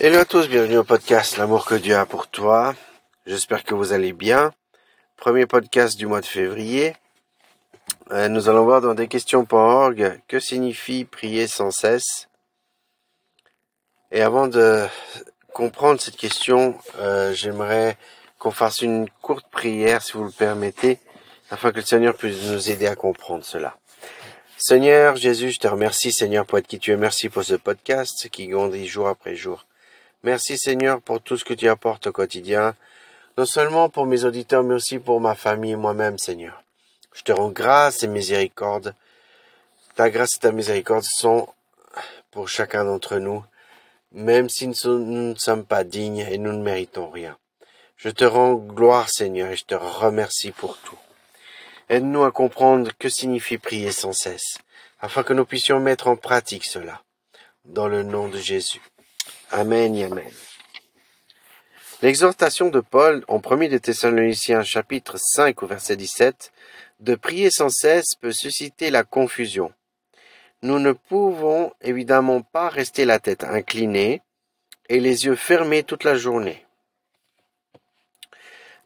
Hello à tous, bienvenue au podcast L'amour que Dieu a pour toi. J'espère que vous allez bien. Premier podcast du mois de février. Euh, nous allons voir dans desquestions.org que signifie prier sans cesse. Et avant de comprendre cette question, euh, j'aimerais qu'on fasse une courte prière, si vous le permettez, afin que le Seigneur puisse nous aider à comprendre cela. Seigneur Jésus, je te remercie, Seigneur, pour être qui tu es. Merci pour ce podcast qui grandit jour après jour. Merci, Seigneur, pour tout ce que tu apportes au quotidien, non seulement pour mes auditeurs, mais aussi pour ma famille et moi-même, Seigneur. Je te rends grâce et miséricorde. Ta grâce et ta miséricorde sont pour chacun d'entre nous, même si nous ne sommes pas dignes et nous ne méritons rien. Je te rends gloire, Seigneur, et je te remercie pour tout. Aide-nous à comprendre que signifie prier sans cesse, afin que nous puissions mettre en pratique cela. Dans le nom de Jésus. Amen Amen. L'exhortation de Paul en 1 de Thessaloniciens chapitre 5 au verset 17 de prier sans cesse peut susciter la confusion. Nous ne pouvons évidemment pas rester la tête inclinée et les yeux fermés toute la journée.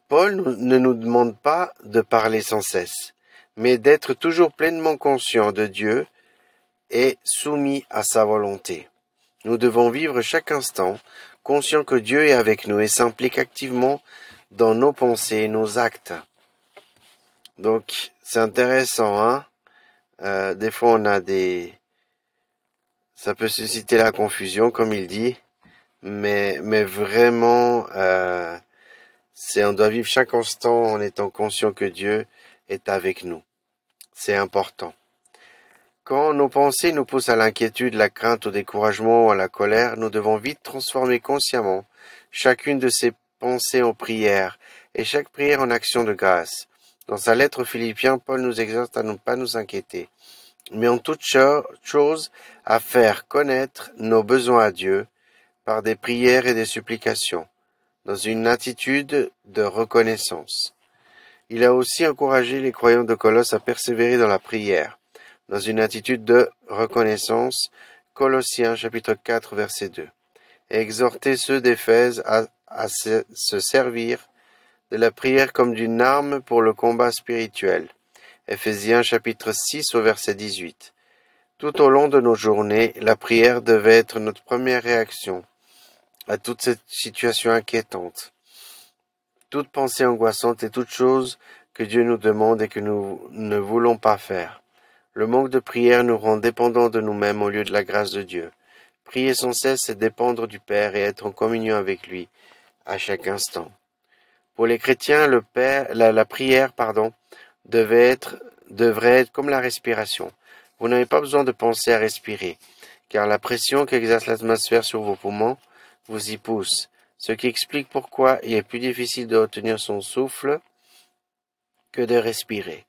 Paul ne nous demande pas de parler sans cesse, mais d'être toujours pleinement conscient de Dieu et soumis à sa volonté. Nous devons vivre chaque instant conscient que Dieu est avec nous et s'implique activement dans nos pensées et nos actes. Donc c'est intéressant, hein euh, Des fois on a des... Ça peut susciter la confusion, comme il dit, mais, mais vraiment... Euh, c'est on doit vivre chaque instant en étant conscient que Dieu est avec nous. C'est important. Quand nos pensées nous poussent à l'inquiétude, la crainte, au découragement ou à la colère, nous devons vite transformer consciemment chacune de ces pensées en prière et chaque prière en action de grâce. Dans sa lettre aux Philippiens, Paul nous exhorte à ne pas nous inquiéter, mais en toute chose à faire connaître nos besoins à Dieu par des prières et des supplications dans une attitude de reconnaissance. Il a aussi encouragé les croyants de Colosse à persévérer dans la prière, dans une attitude de reconnaissance, Colossiens chapitre 4 verset 2, et exhorté ceux d'Éphèse à, se servir de la prière comme d'une arme pour le combat spirituel. Éphésiens chapitre 6 au verset 18. Tout au long de nos journées, la prière devait être notre première réaction à toute cette situation inquiétante, toute pensée angoissante et toute chose que Dieu nous demande et que nous ne voulons pas faire. Le manque de prière nous rend dépendants de nous-mêmes au lieu de la grâce de Dieu. Prier sans cesse, c'est dépendre du Père et être en communion avec lui à chaque instant. Pour les chrétiens, la prière, pardon, devait être, devrait être comme la respiration. Vous n'avez pas besoin de penser à respirer, car la pression qu'exerce l'atmosphère sur vos poumons vous y pousse, ce qui explique pourquoi il est plus difficile de retenir son souffle que de respirer.